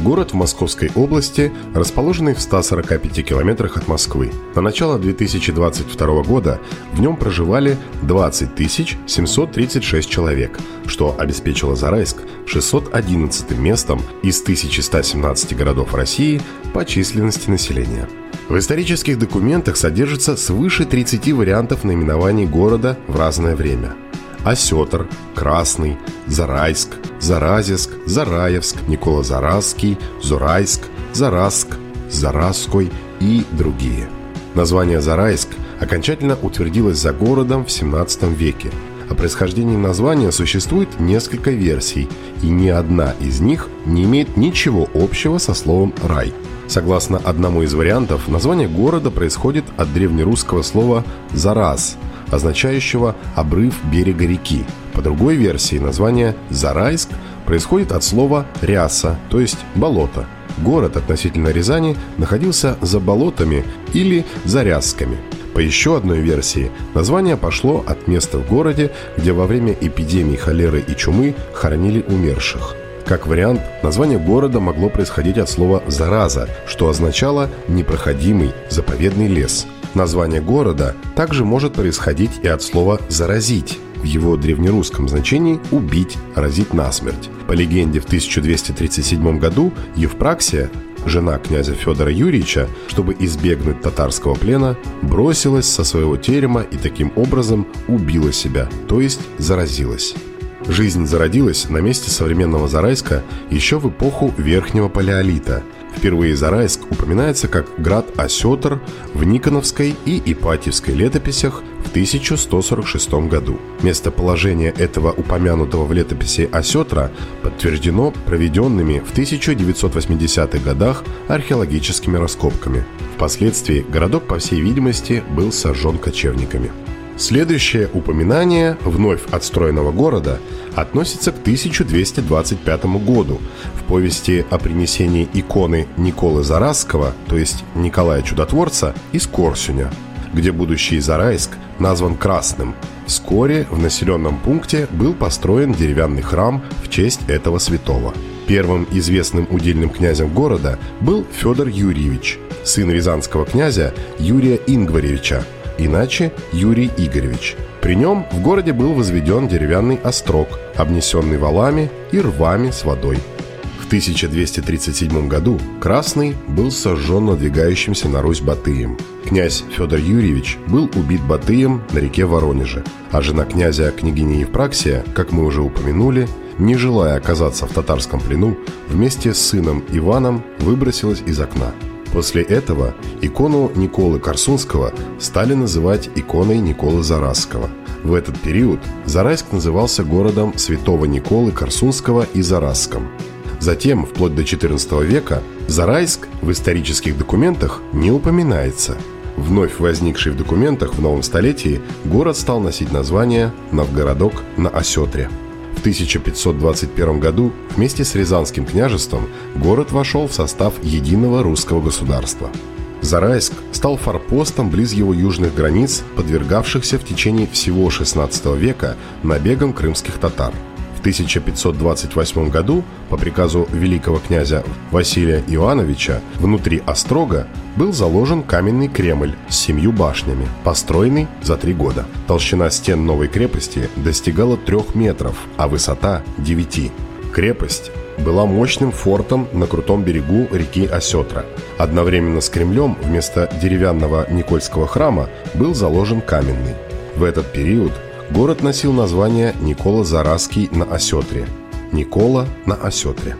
Город в Московской области, расположенный в 145 километрах от Москвы. На начало 2022 года в нем проживали 20 736 человек, что обеспечило Зарайск 611 местом из 1117 городов России по численности населения. В исторических документах содержится свыше 30 вариантов наименований города в разное время – Осетр, Красный, Зарайск, Заразиск, Зараевск, Никола Заразский, Зурайск, Зараск, Зараской и другие. Название Зарайск окончательно утвердилось за городом в 17 веке. О происхождении названия существует несколько версий, и ни одна из них не имеет ничего общего со словом «рай». Согласно одному из вариантов, название города происходит от древнерусского слова «зараз», означающего «обрыв берега реки». По другой версии название «Зарайск» происходит от слова «ряса», то есть «болото». Город относительно Рязани находился за болотами или за рясками. По еще одной версии, название пошло от места в городе, где во время эпидемии холеры и чумы хоронили умерших. Как вариант, название города могло происходить от слова «зараза», что означало «непроходимый заповедный лес», Название города также может происходить и от слова «заразить», в его древнерусском значении «убить», «разить насмерть». По легенде, в 1237 году Евпраксия, жена князя Федора Юрьевича, чтобы избегнуть татарского плена, бросилась со своего терема и таким образом убила себя, то есть заразилась. Жизнь зародилась на месте современного Зарайска еще в эпоху Верхнего Палеолита – Впервые Зарайск упоминается как град Осетр в Никоновской и Ипатьевской летописях в 1146 году. Местоположение этого упомянутого в летописи Осетра подтверждено проведенными в 1980-х годах археологическими раскопками. Впоследствии городок, по всей видимости, был сожжен кочевниками. Следующее упоминание вновь отстроенного города относится к 1225 году в повести о принесении иконы Николы Заразского, то есть Николая Чудотворца, из Корсуня, где будущий Зарайск назван Красным. Вскоре в населенном пункте был построен деревянный храм в честь этого святого. Первым известным удельным князем города был Федор Юрьевич, сын рязанского князя Юрия Ингваревича, иначе Юрий Игоревич. При нем в городе был возведен деревянный острог, обнесенный валами и рвами с водой. В 1237 году Красный был сожжен надвигающимся на Русь Батыем. Князь Федор Юрьевич был убит Батыем на реке Воронеже, а жена князя княгиня Евпраксия, как мы уже упомянули, не желая оказаться в татарском плену, вместе с сыном Иваном выбросилась из окна – После этого икону Николы Корсунского стали называть иконой Николы Заразского. В этот период Зарайск назывался городом святого Николы Корсунского и Заразском. Затем, вплоть до XIV века, Зарайск в исторических документах не упоминается. Вновь возникший в документах в новом столетии, город стал носить название Новгородок на Осетре. В 1521 году вместе с Рязанским княжеством город вошел в состав единого русского государства. Зарайск стал форпостом близ его южных границ, подвергавшихся в течение всего XVI века набегам крымских татар – в 1528 году по приказу великого князя Василия Иоановича внутри Острога был заложен каменный Кремль с семью башнями, построенный за три года. Толщина стен новой крепости достигала трех метров, а высота – девяти. Крепость была мощным фортом на крутом берегу реки Осетра. Одновременно с Кремлем вместо деревянного Никольского храма был заложен каменный. В этот период Город носил название Никола Заразский на Осетре. Никола на Осетре.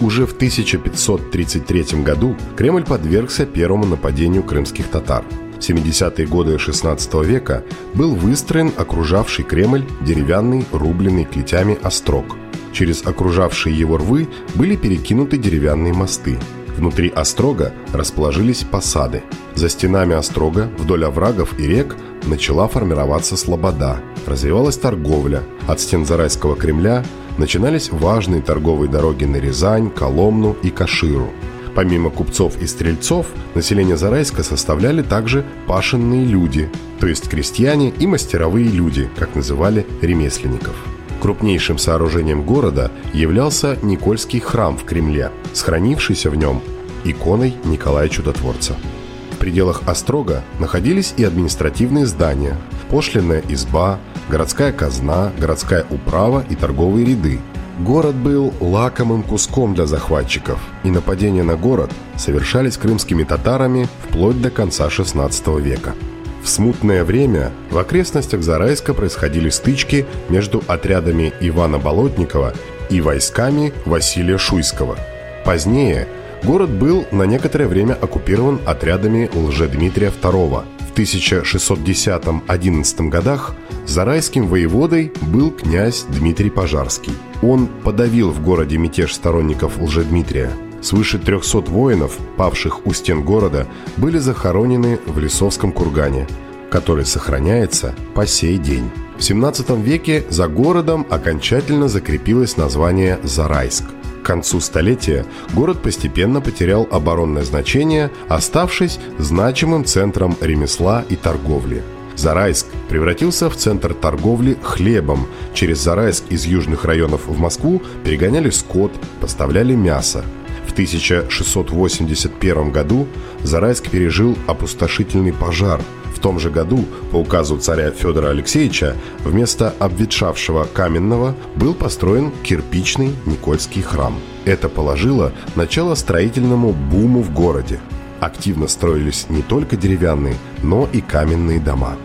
Уже в 1533 году Кремль подвергся первому нападению крымских татар. В 70-е годы XVI века был выстроен окружавший Кремль деревянный, рубленый плетями острог. Через окружавшие его рвы были перекинуты деревянные мосты. Внутри острога расположились посады. За стенами острога, вдоль оврагов и рек, начала формироваться слобода, развивалась торговля. От стен Зарайского Кремля начинались важные торговые дороги на Рязань, Коломну и Каширу. Помимо купцов и стрельцов, население Зарайска составляли также пашенные люди, то есть крестьяне и мастеровые люди, как называли ремесленников. Крупнейшим сооружением города являлся Никольский храм в Кремле, сохранившийся в нем иконой Николая Чудотворца. Пределах Острога находились и административные здания, пошлинная изба, городская казна, городская управа и торговые ряды. Город был лакомым куском для захватчиков, и нападения на город совершались крымскими татарами вплоть до конца XVI века. В смутное время в окрестностях Зарайска происходили стычки между отрядами Ивана Болотникова и войсками Василия Шуйского. Позднее город был на некоторое время оккупирован отрядами Лжедмитрия II. В 1610-11 годах зарайским воеводой был князь Дмитрий Пожарский. Он подавил в городе мятеж сторонников Лжедмитрия – Свыше 300 воинов, павших у стен города, были захоронены в Лисовском кургане, который сохраняется по сей день. В 17 веке за городом окончательно закрепилось название Зарайск. К концу столетия город постепенно потерял оборонное значение, оставшись значимым центром ремесла и торговли. Зарайск превратился в центр торговли хлебом. Через Зарайск из южных районов в Москву перегоняли скот, поставляли мясо. В 1681 году Зарайск пережил опустошительный пожар. В том же году, по указу царя Федора Алексеевича, вместо обветшавшего каменного был построен кирпичный Никольский храм. Это положило начало строительному буму в городе. Активно строились не только деревянные, но и каменные дома.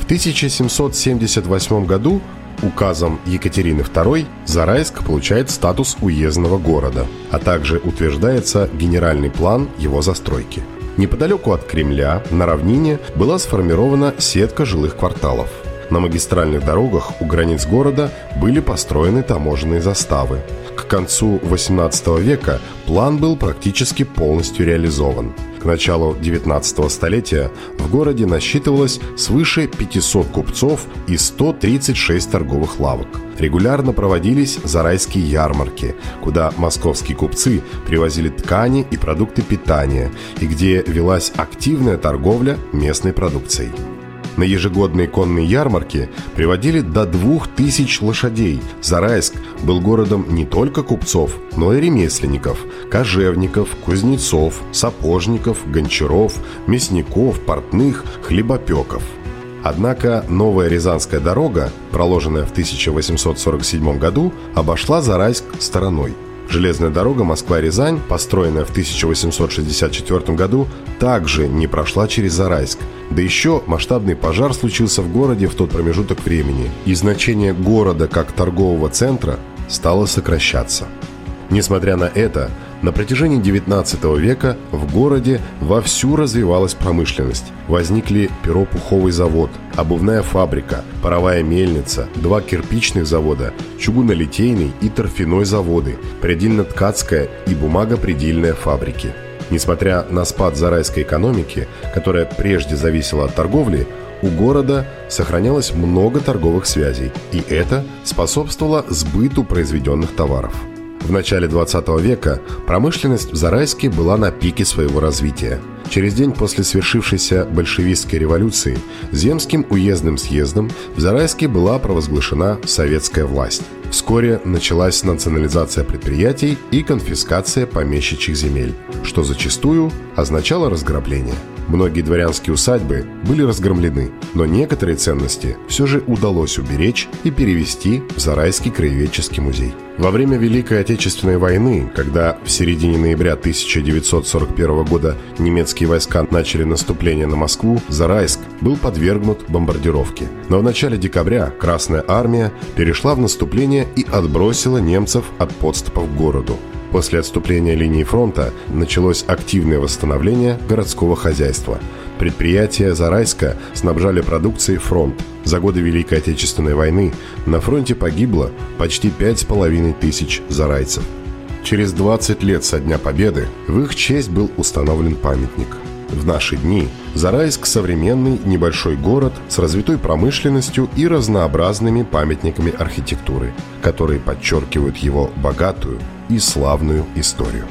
В 1778 году Указом Екатерины II Зарайск получает статус уездного города, а также утверждается генеральный план его застройки. Неподалеку от Кремля, на равнине, была сформирована сетка жилых кварталов. На магистральных дорогах у границ города были построены таможенные заставы. К концу XVIII века план был практически полностью реализован – к началу 19 столетия в городе насчитывалось свыше 500 купцов и 136 торговых лавок. Регулярно проводились зарайские ярмарки, куда московские купцы привозили ткани и продукты питания, и где велась активная торговля местной продукцией. На ежегодные конные ярмарки приводили до двух тысяч лошадей. Зарайск был городом не только купцов, но и ремесленников, кожевников, кузнецов, сапожников, гончаров, мясников, портных, хлебопеков. Однако новая Рязанская дорога, проложенная в 1847 году, обошла Зарайск стороной – Железная дорога Москва-Рязань, построенная в 1864 году, также не прошла через Зарайск. Да еще масштабный пожар случился в городе в тот промежуток времени, и значение города как торгового центра стало сокращаться. Несмотря на это, на протяжении XIX века в городе вовсю развивалась промышленность. Возникли перо-пуховый завод, обувная фабрика, паровая мельница, два кирпичных завода, чугунолитейный и торфяной заводы, предельно-ткацкая и бумагопредельная фабрики. Несмотря на спад зарайской экономики, которая прежде зависела от торговли, у города сохранялось много торговых связей, и это способствовало сбыту произведенных товаров. В начале 20 века промышленность в Зарайске была на пике своего развития. Через день после свершившейся большевистской революции Земским уездным съездом в Зарайске была провозглашена советская власть. Вскоре началась национализация предприятий и конфискация помещичьих земель, что зачастую означало разграбление – Многие дворянские усадьбы были разгромлены, но некоторые ценности все же удалось уберечь и перевести в Зарайский краеведческий музей. Во время Великой Отечественной войны, когда в середине ноября 1941 года немецкие войска начали наступление на Москву, Зарайск был подвергнут бомбардировке. Но в начале декабря Красная Армия перешла в наступление и отбросила немцев от подступов к городу. После отступления линии фронта началось активное восстановление городского хозяйства. Предприятия Зарайска снабжали продукцией фронт. За годы Великой Отечественной войны на фронте погибло почти пять с половиной тысяч зарайцев. Через 20 лет со Дня Победы в их честь был установлен памятник. В наши дни Зарайск – современный небольшой город с развитой промышленностью и разнообразными памятниками архитектуры, которые подчеркивают его богатую и славную историю.